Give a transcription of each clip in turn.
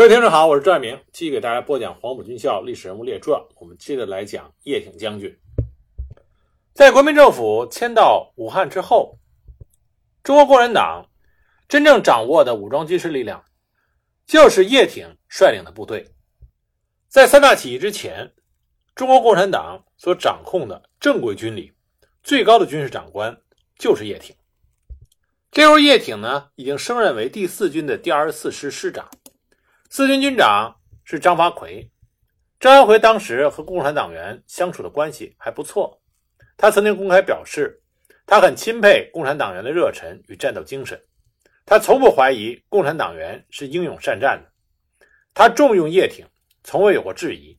各位听众好，我是赵爱明，继续给大家播讲黄埔军校历史人物列传。我们接着来讲叶挺将军。在国民政府迁到武汉之后，中国共产党真正掌握的武装军事力量，就是叶挺率领的部队。在三大起义之前，中国共产党所掌控的正规军里，最高的军事长官就是叶挺。这时候，叶挺呢已经升任为第四军的第二十四师师长。四军军长是张发奎，张发奎当时和共产党员相处的关系还不错。他曾经公开表示，他很钦佩共产党员的热忱与战斗精神，他从不怀疑共产党员是英勇善战的。他重用叶挺，从未有过质疑。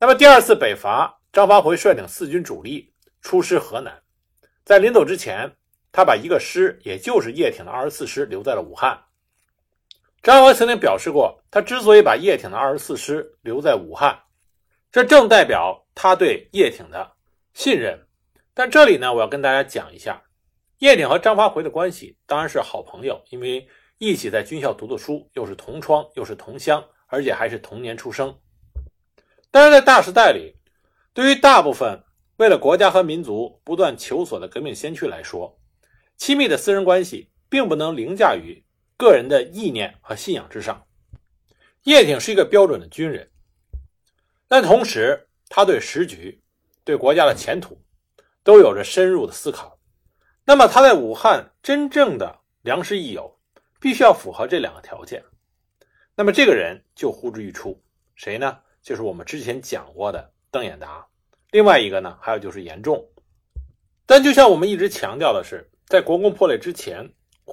那么第二次北伐，张发奎率领四军主力出师河南，在临走之前，他把一个师，也就是叶挺的二十四师留在了武汉。张发奎曾经表示过，他之所以把叶挺的二十四师留在武汉，这正代表他对叶挺的信任。但这里呢，我要跟大家讲一下，叶挺和张发奎的关系当然是好朋友，因为一起在军校读的书，又是同窗，又是同乡，而且还是同年出生。但是在大时代里，对于大部分为了国家和民族不断求索的革命先驱来说，亲密的私人关系并不能凌驾于。个人的意念和信仰之上，叶挺是一个标准的军人，但同时他对时局、对国家的前途都有着深入的思考。那么他在武汉真正的良师益友，必须要符合这两个条件。那么这个人就呼之欲出，谁呢？就是我们之前讲过的邓演达。另外一个呢，还有就是严仲。但就像我们一直强调的是，在国共破裂之前。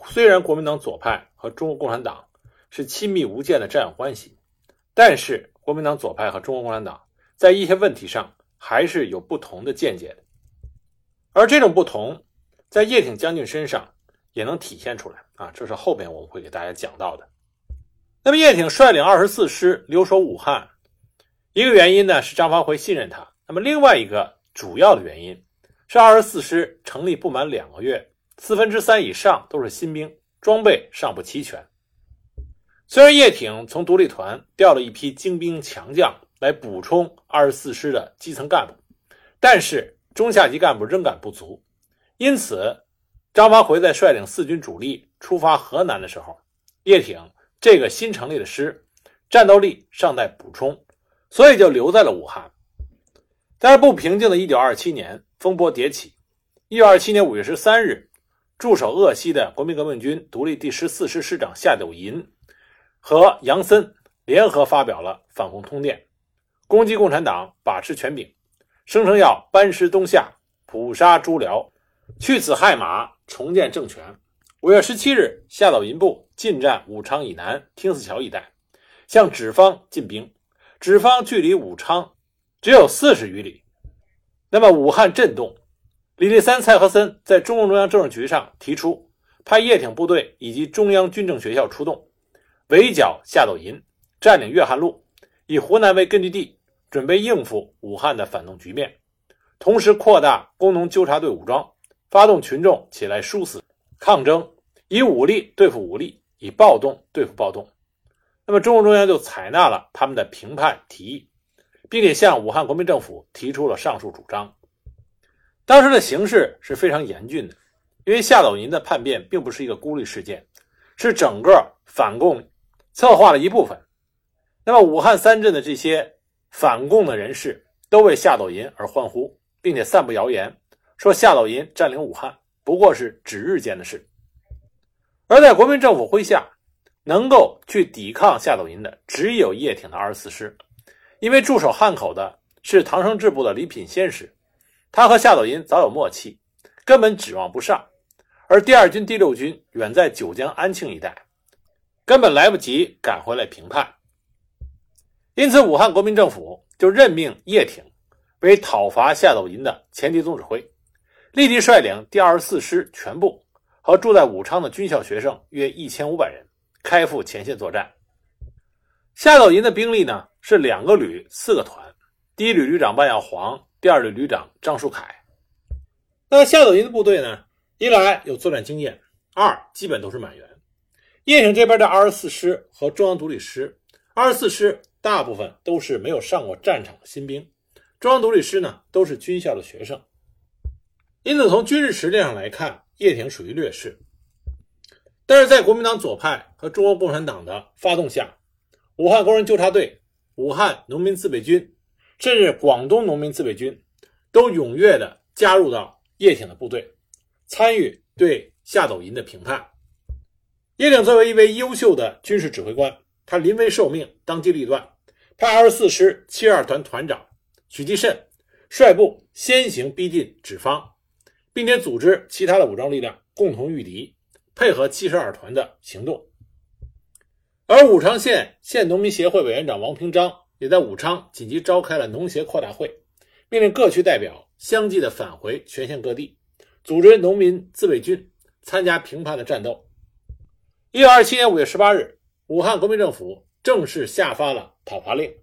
虽然国民党左派和中国共产党是亲密无间的战友关系，但是国民党左派和中国共产党在一些问题上还是有不同的见解的。而这种不同，在叶挺将军身上也能体现出来啊！这是后边我们会给大家讲到的。那么，叶挺率领二十四师留守武汉，一个原因呢是张发奎信任他；那么另外一个主要的原因是二十四师成立不满两个月。四分之三以上都是新兵，装备尚不齐全。虽然叶挺从独立团调了一批精兵强将来补充二十四师的基层干部，但是中下级干部仍感不足。因此，张发奎在率领四军主力出发河南的时候，叶挺这个新成立的师战斗力尚待补充，所以就留在了武汉。但是，不平静的1927年，风波迭起。1927年5月13日。驻守鄂西的国民革命军独立第十四师师长夏斗寅和杨森联合发表了反共通电，攻击共产党，把持权柄，声称要班师东下，捕杀朱辽，去此害马，重建政权。五月十七日，夏斗寅部进占武昌以南汀泗桥一带，向芷方进兵。芷方距离武昌只有四十余里，那么武汉震动。李立三、蔡和森在中共中央政治局上提出，派叶挺部队以及中央军政学校出动，围剿夏斗寅，占领粤汉路，以湖南为根据地，准备应付武汉的反动局面。同时，扩大工农纠察队武装，发动群众起来殊死抗争，以武力对付武力，以暴动对付暴动。那么，中共中央就采纳了他们的评判提议，并且向武汉国民政府提出了上述主张。当时的形势是非常严峻的，因为夏斗寅的叛变并不是一个孤立事件，是整个反共策划的一部分。那么，武汉三镇的这些反共的人士都为夏斗寅而欢呼，并且散布谣言，说夏斗寅占领武汉不过是指日间的事。而在国民政府麾下，能够去抵抗夏斗寅的只有叶挺的二十四师，因为驻守汉口的是唐生智部的李品仙师。他和夏斗寅早有默契，根本指望不上。而第二军、第六军远在九江安庆一带，根本来不及赶回来平叛。因此，武汉国民政府就任命叶挺为讨伐夏斗寅的前敌总指挥，立即率领第二十四师全部和住在武昌的军校学生约一千五百人，开赴前线作战。夏斗寅的兵力呢是两个旅、四个团，第一旅旅长万耀煌。第二旅旅长张树凯，那夏斗寅的部队呢？一来有作战经验，二基本都是满员。叶挺这边的二十四师和中央独立师二十四师大部分都是没有上过战场的新兵，中央独立师呢都是军校的学生，因此从军事实力上来看，叶挺属于劣势。但是在国民党左派和中国共产党的发动下，武汉工人纠察队、武汉农民自卫军，甚至广东农民自卫军，都踊跃地加入到叶挺的部队，参与对夏斗寅的评判。叶挺作为一位优秀的军事指挥官，他临危受命，当机立断，派二十四师七十二团团长许继慎率部先行逼近芷方，并且组织其他的武装力量共同御敌，配合七十二团的行动。而武昌县县农民协会委员长王平章也在武昌紧急召开了农协扩大会，命令各区代表相继的返回全县各地，组织农民自卫军参加平叛的战斗。一九二七年五月十八日，武汉国民政府正式下发了讨伐令。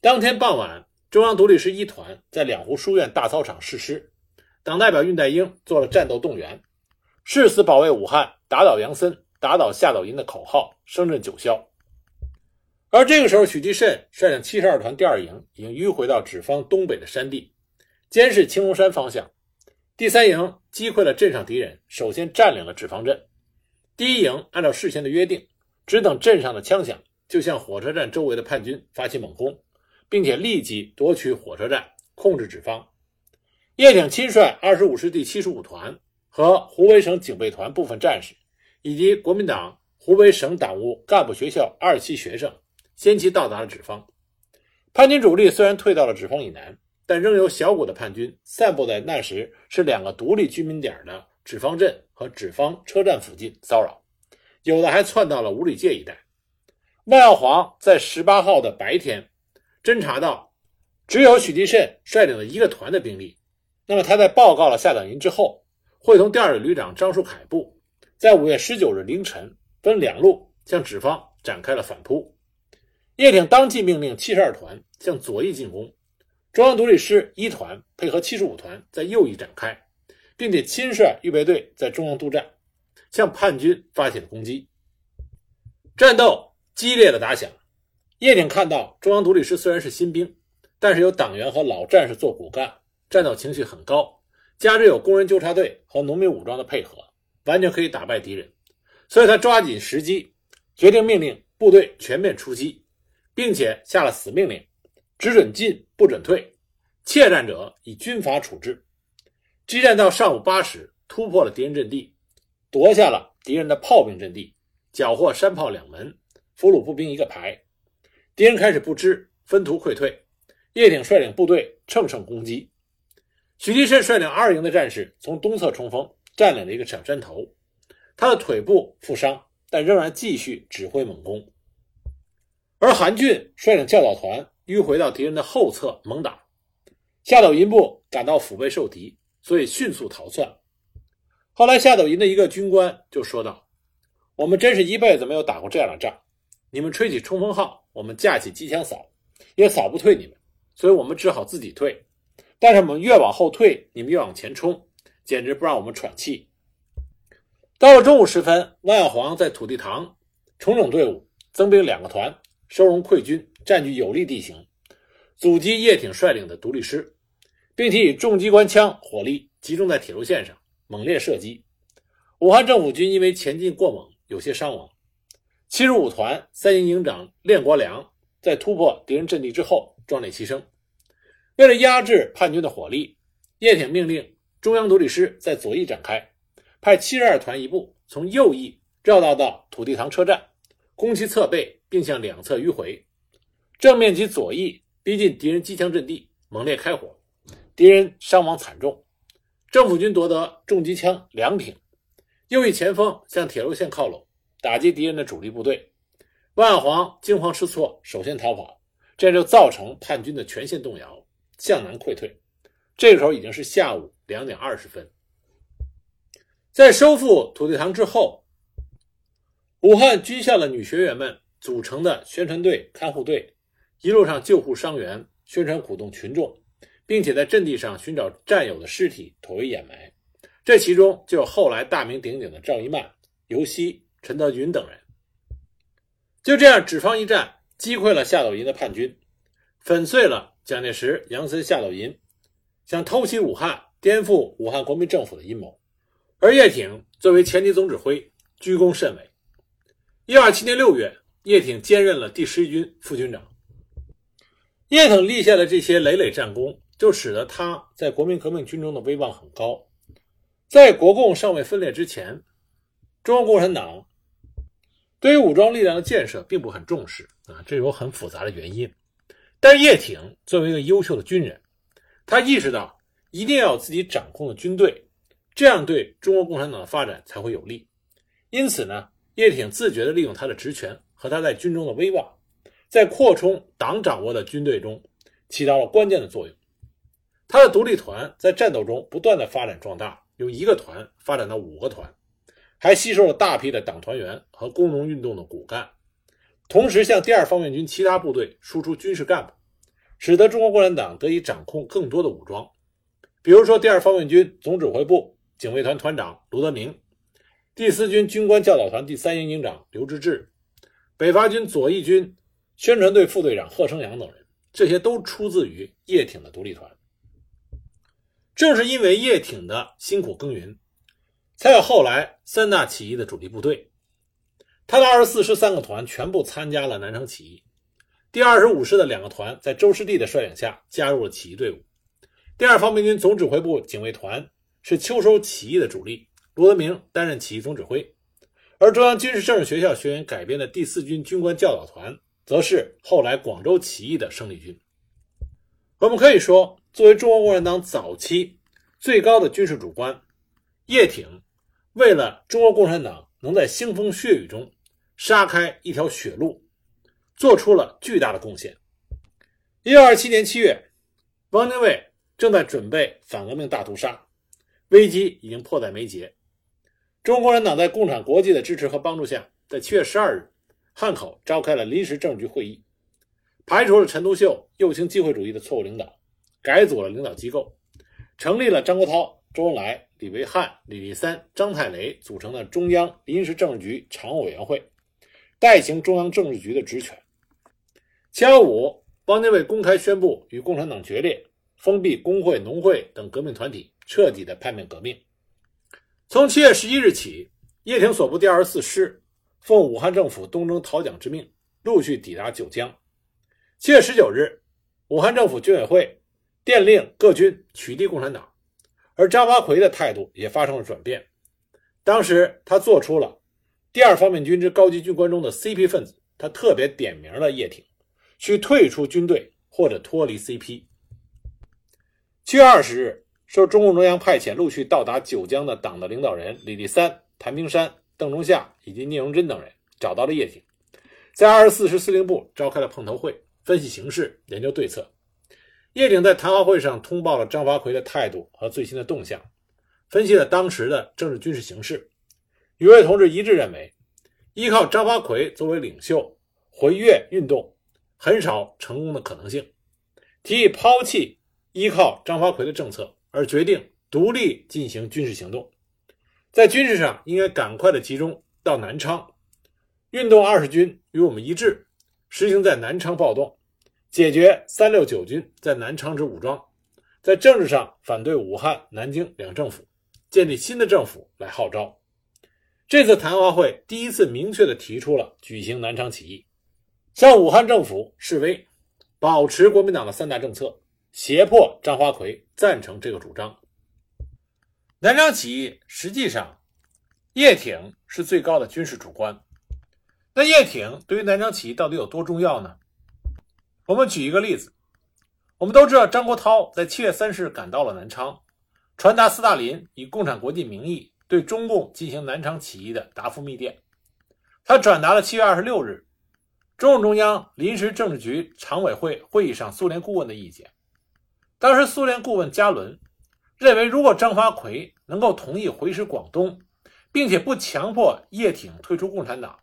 当天傍晚，中央独立师一团在两湖书院大操场誓师，党代表恽代英做了战斗动员，誓死保卫武汉，打倒杨森。打倒夏斗寅的口号声震九霄，而这个时候，许继慎率领七十二团第二营已经迂回到芷方东北的山地，监视青龙山方向。第三营击溃了镇上敌人，首先占领了芷方镇。第一营按照事先的约定，只等镇上的枪响，就向火车站周围的叛军发起猛攻，并且立即夺取火车站，控制芷方。叶挺亲率二十五师第七十五团和湖北省警备团部分战士。以及国民党湖北省党务干部学校二期学生先期到达了芷方。叛军主力虽然退到了芷方以南，但仍有小股的叛军散布在那时是两个独立居民点的芷方镇和芷方车站附近骚扰，有的还窜到了五里界一带。万耀煌在十八号的白天侦察到只有许继慎率领了一个团的兵力，那么他在报告了夏等寅之后，会同第二旅旅长张树凯部。在五月十九日凌晨，分两路向芷方展开了反扑。叶挺当即命令七十二团向左翼进攻，中央独立师一团配合七十五团在右翼展开，并且亲率预备队在中央督战，向叛军发起了攻击。战斗激烈的打响，叶挺看到中央独立师虽然是新兵，但是有党员和老战士做骨干，战斗情绪很高，加之有工人纠察队和农民武装的配合。完全可以打败敌人，所以他抓紧时机，决定命令部队全面出击，并且下了死命令：只准进，不准退，怯战者以军法处置。激战到上午八时，突破了敌人阵地，夺下了敌人的炮兵阵地，缴获山炮两门，俘虏步兵一个排。敌人开始不支，分途溃退。叶挺率领部队乘胜攻击，许继慎率领二营的战士从东侧冲锋。占领了一个小山头，他的腿部负伤，但仍然继续指挥猛攻。而韩俊率领教导团迂回到敌人的后侧猛打，夏斗寅部感到腹背受敌，所以迅速逃窜。后来，夏斗寅的一个军官就说道：“我们真是一辈子没有打过这样的仗，你们吹起冲锋号，我们架起机枪扫，也扫不退你们，所以我们只好自己退。但是我们越往后退，你们越往前冲。”简直不让我们喘气。到了中午时分，万耀煌在土地塘重整队伍，增兵两个团，收容溃军，占据有利地形，阻击叶挺率领的独立师，并且以重机关枪火力集中在铁路线上，猛烈射击。武汉政府军因为前进过猛，有些伤亡。七十五团三营营长练国良在突破敌人阵地之后壮烈牺牲。为了压制叛军的火力，叶挺命令。中央独立师在左翼展开，派七十二团一部从右翼绕道到土地塘车站，攻其侧背，并向两侧迂回。正面及左翼逼近敌人机枪阵地，猛烈开火，敌人伤亡惨重。政府军夺得重机枪两挺。右翼前锋向铁路线靠拢，打击敌人的主力部队。万黄惊慌失措，首先逃跑，这就造成叛军的全线动摇，向南溃退。这个时候已经是下午两点二十分。在收复土地塘之后，武汉军校的女学员们组成的宣传队、看护队，一路上救护伤员，宣传鼓动群众，并且在阵地上寻找战友的尸体，妥为掩埋。这其中就有后来大名鼎鼎的赵一曼、尤溪、陈德云等人。就这样，芷方一战击溃了夏斗寅的叛军，粉碎了蒋介石、杨森、夏斗寅想偷袭武汉、颠覆武汉国民政府的阴谋。而叶挺作为前敌总指挥，居功甚伟。一二七年六月，叶挺兼任了第十一军副军长。叶挺立下的这些累累战功，就使得他在国民革命军中的威望很高。在国共尚未分裂之前，中国共产党对于武装力量的建设并不很重视啊，这有很复杂的原因。但是叶挺作为一个优秀的军人，他意识到一定要有自己掌控的军队，这样对中国共产党的发展才会有利。因此呢，叶挺自觉地利用他的职权和他在军中的威望。在扩充党掌握的军队中，起到了关键的作用。他的独立团在战斗中不断的发展壮大，由一个团发展到五个团，还吸收了大批的党团员和工农运动的骨干，同时向第二方面军其他部队输出军事干部，使得中国共产党得以掌控更多的武装。比如说，第二方面军总指挥部警卫团团长卢德铭，第四军军官教导团第三营营长刘志志，北伐军左翼军。宣传队副队长贺生阳等人，这些都出自于叶挺的独立团。正是因为叶挺的辛苦耕耘，才有后来三大起义的主力部队。他的二十四师三个团全部参加了南昌起义，第二十五师的两个团在周师弟的率领下加入了起义队伍。第二方面军总指挥部警卫团是秋收起义的主力，罗德明担任起义总指挥，而中央军事政治学校学员改编的第四军军官教导团。则是后来广州起义的胜利军。我们可以说，作为中国共产党早期最高的军事主官，叶挺为了中国共产党能在腥风血雨中杀开一条血路，做出了巨大的贡献。一九二七年七月，汪精卫正在准备反革命大屠杀，危机已经迫在眉睫。中国共产党在共产国际的支持和帮助下，在七月十二日。汉口召开了临时政治局会议，排除了陈独秀右倾机会主义的错误领导，改组了领导机构，成立了张国焘、周恩来、李维汉、李立三、张太雷组成的中央临时政治局常务委员会，代行中央政治局的职权。七幺五，汪精卫公开宣布与共产党决裂，封闭工会、农会等革命团体，彻底的叛变革命。从七月十一日起，叶挺所部第二十四师。奉武汉政府东征讨蒋之命，陆续抵达九江。七月十九日，武汉政府军委会电令各军取缔共产党，而张发奎的态度也发生了转变。当时他做出了第二方面军之高级军官中的 CP 分子，他特别点名了叶挺，需退出军队或者脱离 CP。七月二十日，受中共中央派遣，陆续到达九江的党的领导人李立三、谭平山。邓中夏以及聂荣臻等人找到了叶挺，在二十四师司令部召开了碰头会，分析形势，研究对策。叶挺在谈话会上通报了张发奎的态度和最新的动向，分析了当时的政治军事形势。与会同志一致认为，依靠张发奎作为领袖回粤运动很少成功的可能性，提议抛弃依靠张发奎的政策，而决定独立进行军事行动。在军事上，应该赶快的集中到南昌，运动二十军与我们一致，实行在南昌暴动，解决三六九军在南昌之武装。在政治上反对武汉、南京两政府，建立新的政府来号召。这次谈话会第一次明确的提出了举行南昌起义，向武汉政府示威，保持国民党的三大政策，胁迫张发奎赞成这个主张。南昌起义实际上，叶挺是最高的军事主官。那叶挺对于南昌起义到底有多重要呢？我们举一个例子，我们都知道张国焘在七月三十日赶到了南昌，传达斯大林以共产国际名义对中共进行南昌起义的答复密电。他转达了七月二十六日中共中央临时政治局常委会会议上苏联顾问的意见。当时苏联顾问加伦。认为，如果张发奎能够同意回师广东，并且不强迫叶挺退出共产党，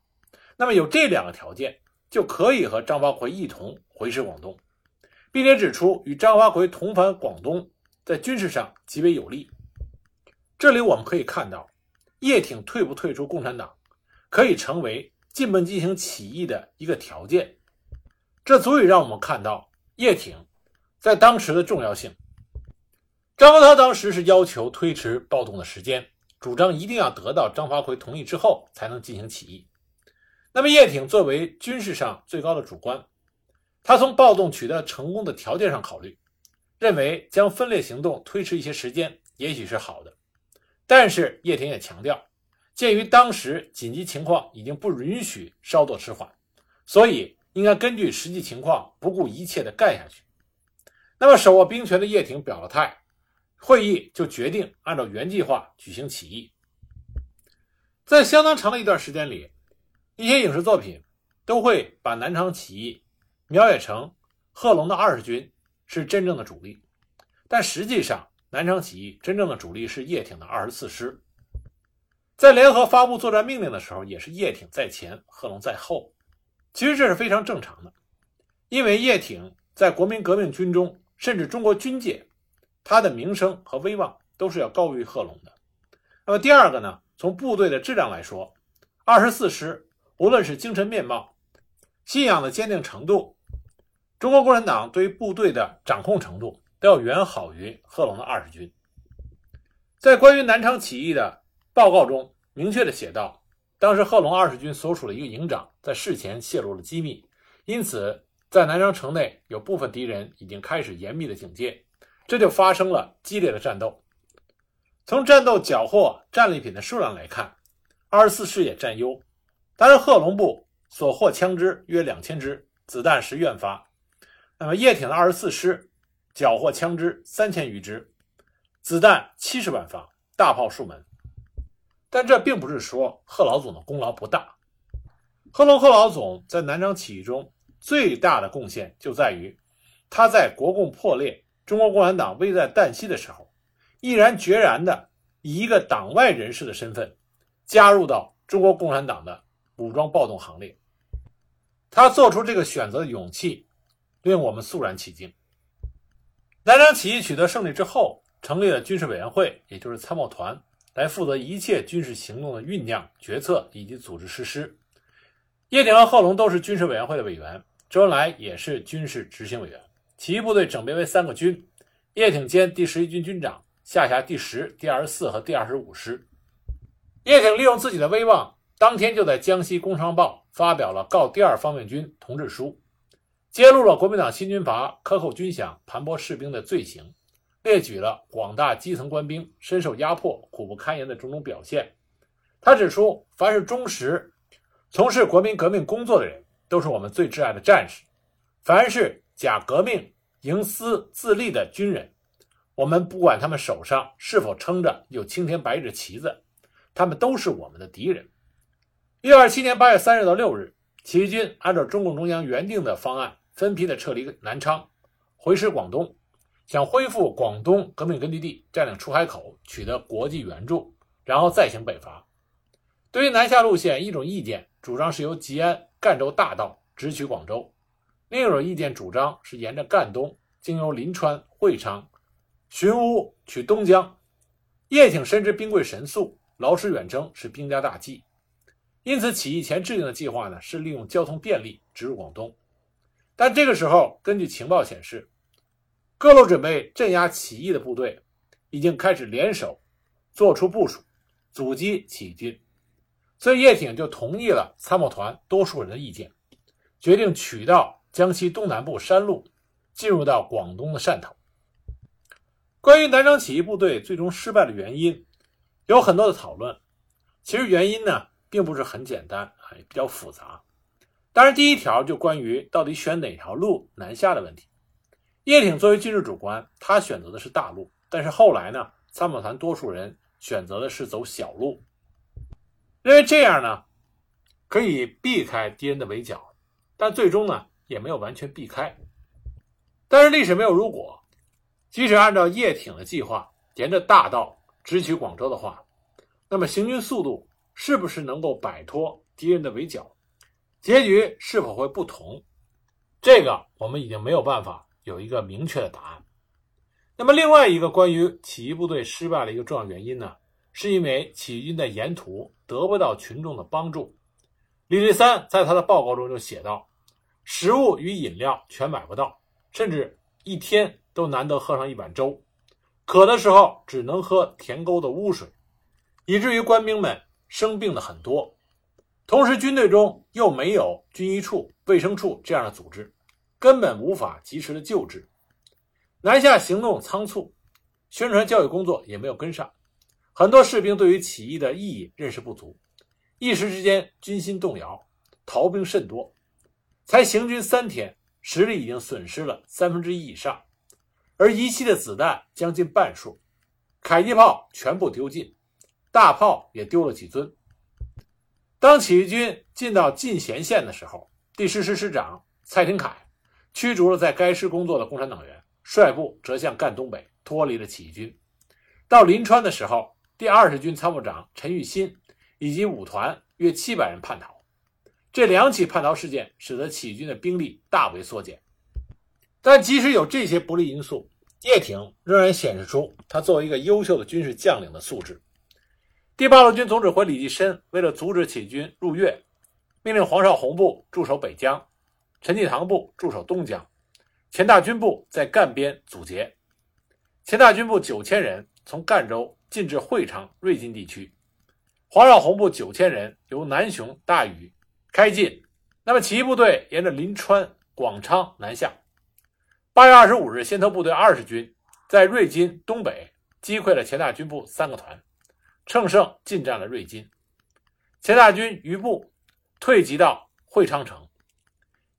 那么有这两个条件，就可以和张发奎一同回师广东，并且指出与张发奎同返广东在军事上极为有利。这里我们可以看到，叶挺退不退出共产党，可以成为进门进行起义的一个条件。这足以让我们看到叶挺在当时的重要性。张国焘当时是要求推迟暴动的时间，主张一定要得到张发奎同意之后才能进行起义。那么叶挺作为军事上最高的主官，他从暴动取得成功的条件上考虑，认为将分裂行动推迟一些时间也许是好的。但是叶挺也强调，鉴于当时紧急情况已经不允许稍作迟缓，所以应该根据实际情况不顾一切地干下去。那么手握兵权的叶挺表了态。会议就决定按照原计划举行起义。在相当长的一段时间里，一些影视作品都会把南昌起义描写成贺龙的二十军是真正的主力，但实际上南昌起义真正的主力是叶挺的二十四师。在联合发布作战命令的时候，也是叶挺在前，贺龙在后。其实这是非常正常的，因为叶挺在国民革命军中，甚至中国军界。他的名声和威望都是要高于贺龙的。那么第二个呢？从部队的质量来说，二十四师无论是精神面貌、信仰的坚定程度，中国共产党对于部队的掌控程度，都要远好于贺龙的二十军。在关于南昌起义的报告中，明确的写道，当时贺龙二十军所属的一个营长在事前泄露了机密，因此在南昌城内有部分敌人已经开始严密的警戒。这就发生了激烈的战斗。从战斗缴获战利品的数量来看，二十四师也占优。但是贺龙部所获枪支约两千支，子弹十万发。那么叶挺的二十四师缴获枪支三千余支，子弹七十万发，大炮数门。但这并不是说贺老总的功劳不大。贺龙贺老总在南昌起义中最大的贡献就在于他在国共破裂。中国共产党危在旦夕的时候，毅然决然地以一个党外人士的身份加入到中国共产党的武装暴动行列。他做出这个选择的勇气，令我们肃然起敬。南昌起义取得胜利之后，成立了军事委员会，也就是参谋团，来负责一切军事行动的酝酿、决策以及组织实施。叶挺和贺龙都是军事委员会的委员，周恩来也是军事执行委员。起义部队整编为三个军，叶挺兼第十一军军长，下辖第十、第二十四和第二十五师。叶挺利用自己的威望，当天就在江西《工商报》发表了告第二方面军同志书，揭露了国民党新军阀克扣军饷、盘剥士兵的罪行，列举了广大基层官兵深受压迫、苦不堪言的种种表现。他指出，凡是忠实从事国民革命工作的人，都是我们最挚爱的战士；凡是假革命。营私自立的军人，我们不管他们手上是否撑着有青天白日旗子，他们都是我们的敌人。一九二七年八月三日到六日，起义军按照中共中央原定的方案，分批的撤离南昌，回师广东，想恢复广东革命根据地，占领出海口，取得国际援助，然后再行北伐。对于南下路线，一种意见主张是由吉安、赣州大道直取广州。另一种意见主张是沿着赣东，经由临川、会昌、寻乌取东江。叶挺深知兵贵神速，劳师远征是兵家大忌，因此起义前制定的计划呢是利用交通便利直入广东。但这个时候，根据情报显示，各路准备镇压起义的部队已经开始联手做出部署，阻击起义军，所以叶挺就同意了参谋团多数人的意见，决定取道。江西东南部山路，进入到广东的汕头。关于南昌起义部队最终失败的原因，有很多的讨论。其实原因呢，并不是很简单，啊，也比较复杂。当然，第一条就关于到底选哪条路南下的问题。叶挺作为军事主官，他选择的是大路，但是后来呢，参谋团多数人选择的是走小路，认为这样呢，可以避开敌人的围剿，但最终呢。也没有完全避开，但是历史没有如果。即使按照叶挺的计划，沿着大道直取广州的话，那么行军速度是不是能够摆脱敌人的围剿？结局是否会不同？这个我们已经没有办法有一个明确的答案。那么另外一个关于起义部队失败的一个重要原因呢，是因为起义军在沿途得不到群众的帮助。李立三在他的报告中就写道。食物与饮料全买不到，甚至一天都难得喝上一碗粥，渴的时候只能喝田沟的污水，以至于官兵们生病的很多。同时，军队中又没有军医处、卫生处这样的组织，根本无法及时的救治。南下行动仓促，宣传教育工作也没有跟上，很多士兵对于起义的意义认识不足，一时之间军心动摇，逃兵甚多。才行军三天，实力已经损失了三分之一以上，而遗弃的子弹将近半数，迫击炮全部丢尽，大炮也丢了几尊。当起义军进到进贤县的时候，第十师师长蔡廷锴驱逐了在该师工作的共产党员，率部折向赣东北，脱离了起义军。到临川的时候，第二十军参谋长陈玉新以及五团约七百人叛逃。这两起叛逃事件使得起义军的兵力大为缩减，但即使有这些不利因素，叶挺仍然显示出他作为一个优秀的军事将领的素质。第八路军总指挥李济深为了阻止起义军入粤，命令黄绍竑部驻守北疆，陈济棠部驻守东江，钱大军部在赣边阻截。钱大军部九千人从赣州进至会昌、瑞金地区，黄绍红部九千人由南雄、大禹。开进，那么起义部队沿着临川、广昌南下。八月二十五日，先头部队二十军在瑞金东北击溃了钱大军部三个团，乘胜进占了瑞金。钱大军余部退集到会昌城，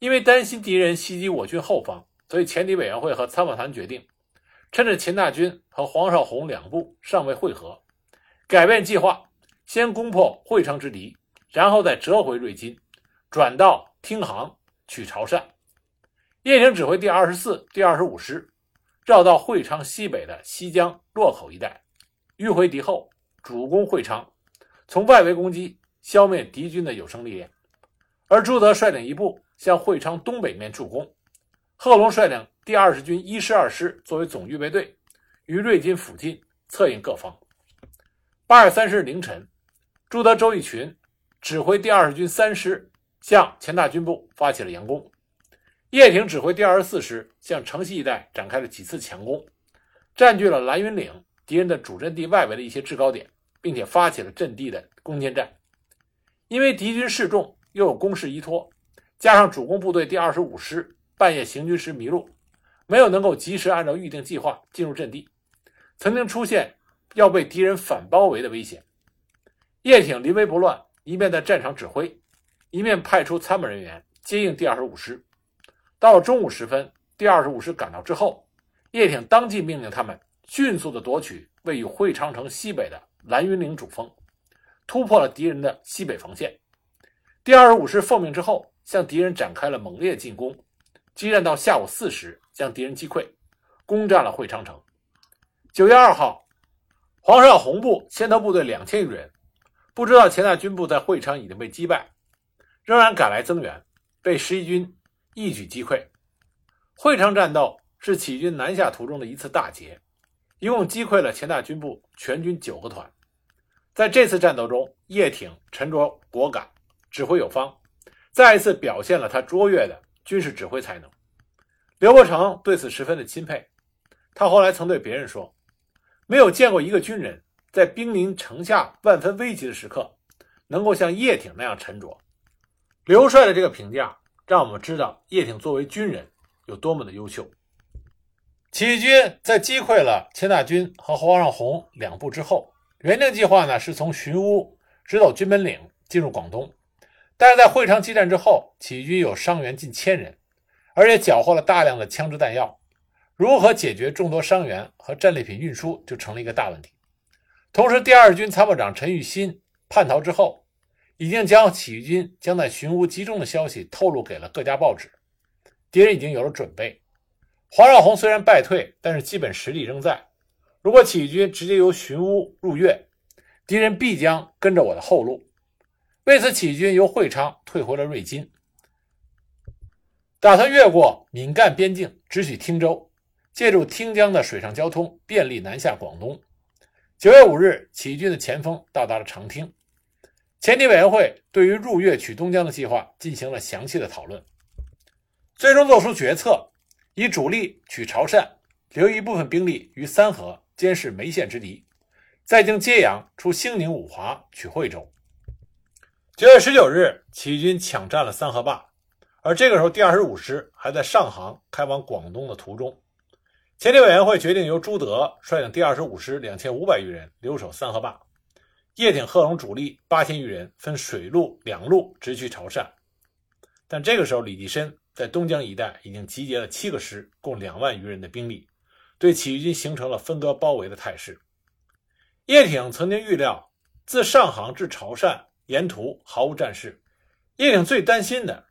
因为担心敌人袭击我军后方，所以前敌委员会和参谋团决定，趁着秦大军和黄绍竑两部尚未会合，改变计划，先攻破会昌之敌，然后再折回瑞金。转到听杭取潮汕，叶挺指挥第二十四、第二十五师绕到会昌西北的西江洛口一带，迂回敌后，主攻会昌，从外围攻击，消灭敌军的有生力量。而朱德率领一部向会昌东北面助攻，贺龙率领第二十军一师、二师作为总预备队，于瑞金附近策应各方。八月三十日凌晨，朱德、周逸群指挥第二十军三师。向前大军部发起了佯攻，叶挺指挥第二十四师向城西一带展开了几次强攻，占据了蓝云岭敌人的主阵地外围的一些制高点，并且发起了阵地的攻坚战。因为敌军势众，又有攻势依托，加上主攻部队第二十五师半夜行军时迷路，没有能够及时按照预定计划进入阵地，曾经出现要被敌人反包围的危险。叶挺临危不乱，一面在战场指挥。一面派出参谋人员接应第二十五师。到了中午时分，第二十五师赶到之后，叶挺当即命令他们迅速地夺取位于会昌城西北的蓝云岭主峰，突破了敌人的西北防线。第二十五师奉命之后，向敌人展开了猛烈进攻，激战到下午四时，将敌人击溃，攻占了会昌城。九月二号，黄绍竑部先头部队两千余人，不知道钱大军部在会昌已经被击败。仍然赶来增援，被十一军一举击溃。会昌战斗是起义军南下途中的一次大捷，一共击溃了钱大军部全军九个团。在这次战斗中，叶挺沉着果敢，指挥有方，再一次表现了他卓越的军事指挥才能。刘伯承对此十分的钦佩，他后来曾对别人说：“没有见过一个军人在兵临城下万分危急的时刻，能够像叶挺那样沉着。”刘帅的这个评价，让我们知道叶挺作为军人有多么的优秀。起义军在击溃了钱大军和黄绍竑两部之后，原定计划呢是从寻乌直捣军门岭进入广东，但是在会昌激战之后，起义军有伤员近千人，而且缴获了大量的枪支弹药，如何解决众多伤员和战利品运输就成了一个大问题。同时，第二军参谋长陈玉新叛逃之后。已经将起义军将在寻乌集中的消息透露给了各家报纸，敌人已经有了准备。黄绍竑虽然败退，但是基本实力仍在。如果起义军直接由寻乌入粤，敌人必将跟着我的后路。为此，起义军由会昌退回了瑞金，打算越过闽赣边境，直取汀州，借助汀江的水上交通，便利南下广东。九月五日，起义军的前锋到达了长汀。前敌委员会对于入粤取东江的计划进行了详细的讨论。最终做出决策，以主力取潮汕，留一部分兵力于三河监视梅县之敌，再经揭阳出兴宁、五华取惠州。九月十九日，起义军抢占了三河坝，而这个时候，第二十五师还在上杭开往广东的途中。前敌委员会决定由朱德率领第二十五师两千五百余人留守三河坝，叶挺、贺龙主力八千余人分水陆两路直取潮汕。但这个时候，李济深在东江一带已经集结了七个师，共两万余人的兵力，对起义军形成了分割包围的态势。叶挺曾经预料，自上杭至潮汕沿途毫无战事，叶挺最担心的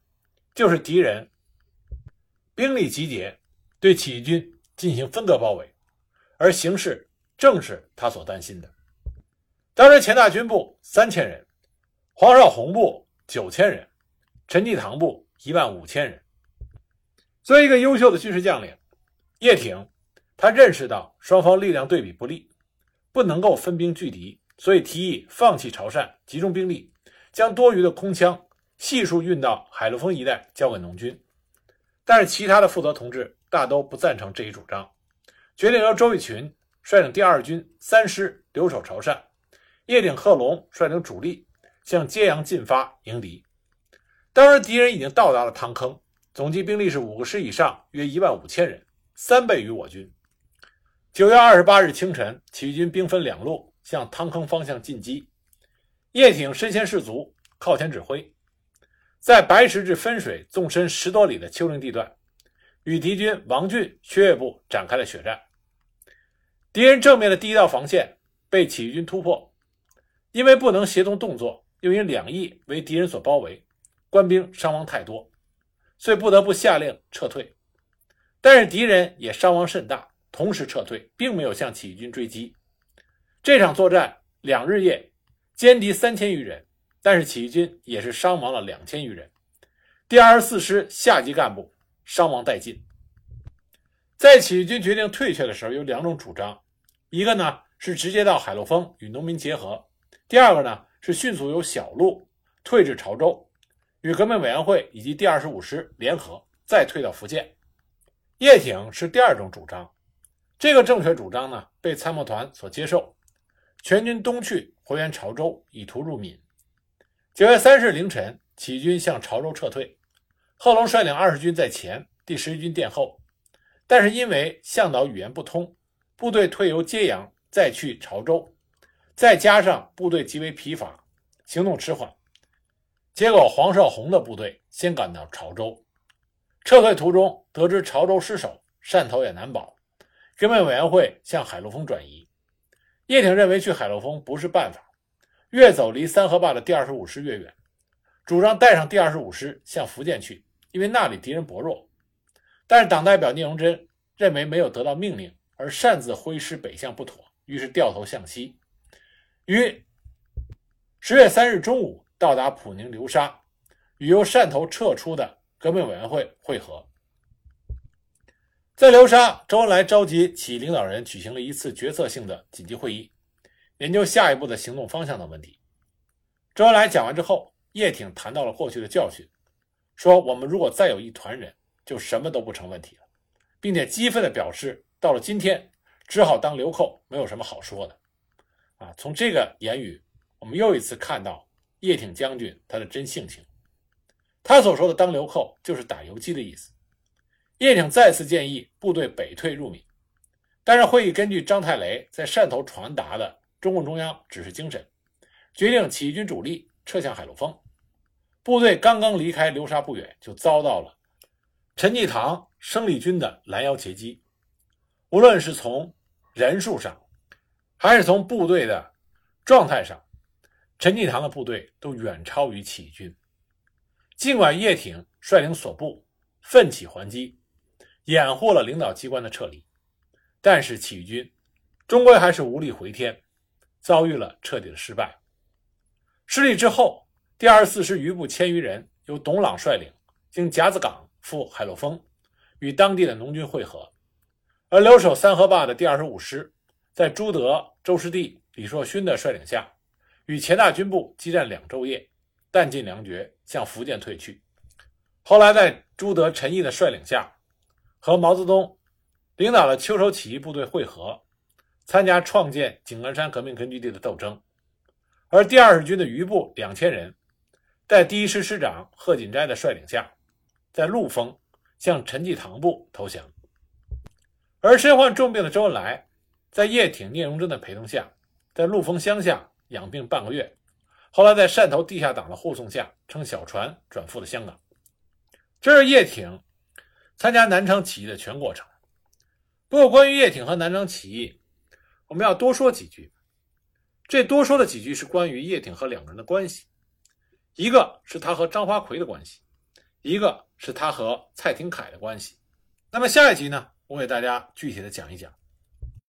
就是敌人兵力集结，对起义军。进行分割包围，而形势正是他所担心的。当时钱大军部三千人，黄绍竑部九千人，陈济棠部一万五千人。作为一个优秀的军事将领，叶挺他认识到双方力量对比不利，不能够分兵拒敌，所以提议放弃潮汕，集中兵力，将多余的空枪悉数运到海陆丰一带交给农军。但是其他的负责同志。大都不赞成这一主张，决定由周逸群率领第二军三师留守潮汕，叶挺、贺龙率领主力向揭阳进发迎敌。当时敌人已经到达了汤坑，总计兵力是五个师以上，约一万五千人，三倍于我军。九月二十八日清晨，起义军兵分两路向汤坑方向进击，叶挺身先士卒，靠前指挥，在白石至分水纵深十多里的丘陵地段。与敌军王俊、薛岳部展开了血战。敌人正面的第一道防线被起义军突破，因为不能协同动作，又因两翼为敌人所包围，官兵伤亡太多，所以不得不下令撤退。但是敌人也伤亡甚大，同时撤退，并没有向起义军追击。这场作战两日夜，歼敌三千余人，但是起义军也是伤亡了两千余人。第二十四师下级干部。伤亡殆尽。在起义军决定退却的时候，有两种主张：一个呢是直接到海陆丰与农民结合；第二个呢是迅速由小路退至潮州，与革命委员会以及第二十五师联合，再退到福建。叶挺是第二种主张。这个正确主张呢被参谋团所接受，全军东去，回援潮州，以图入闽。九月三日凌晨，起义军向潮州撤退。贺龙率领二十军在前，第十一军殿后，但是因为向导语言不通，部队退由揭阳再去潮州，再加上部队极为疲乏，行动迟缓，结果黄绍竑的部队先赶到潮州，撤退途中得知潮州失守，汕头也难保，革命委员会向海陆丰转移。叶挺认为去海陆丰不是办法，越走离三河坝的第二十五师越远。主张带上第二十五师向福建去，因为那里敌人薄弱。但是党代表聂荣臻认为没有得到命令，而擅自挥师北向不妥，于是掉头向西，于十月三日中午到达普宁流沙，与由汕头撤出的革命委员会会合。在流沙，周恩来召集起义领导人举行了一次决策性的紧急会议，研究下一步的行动方向等问题。周恩来讲完之后。叶挺谈到了过去的教训，说：“我们如果再有一团人，就什么都不成问题了，并且激愤地表示，到了今天，只好当流寇，没有什么好说的。”啊，从这个言语，我们又一次看到叶挺将军他的真性情。他所说的“当流寇”就是打游击的意思。叶挺再次建议部队北退入闽，但是会议根据张太雷在汕头传达的中共中央指示精神，决定起义军主力撤向海陆丰。部队刚刚离开流沙不远，就遭到了陈济棠生力军的拦腰截击。无论是从人数上，还是从部队的状态上，陈济棠的部队都远超于起义军。尽管叶挺率领所部奋起还击，掩护了领导机关的撤离，但是起义军终归还是无力回天，遭遇了彻底的失败。失利之后。第二十四师余部千余人由董朗率领，经夹子港赴海陆丰，与当地的农军会合。而留守三河坝的第二十五师，在朱德、周士第、李硕勋的率领下，与钱大军部激战两昼夜，弹尽粮绝，向福建退去。后来在。朱德、陈毅的率领下，和毛泽东领导了秋收起义部队会合，参加创建井冈山革命根据地的斗争。而第二十军的余部两千人，在第一师师长贺锦斋的率领下，在陆丰向陈济棠部投降。而身患重病的周恩来，在叶挺、聂荣臻的陪同下，在陆丰乡下养病半个月，后来在汕头地下党的护送下，乘小船转赴了香港。这是叶挺参加南昌起义的全过程。不过，关于叶挺和南昌起义，我们要多说几句。这多说的几句是关于叶挺和两个人的关系，一个是他和张华奎的关系，一个是他和蔡廷锴的关系。那么下一集呢？我给大家具体的讲一讲。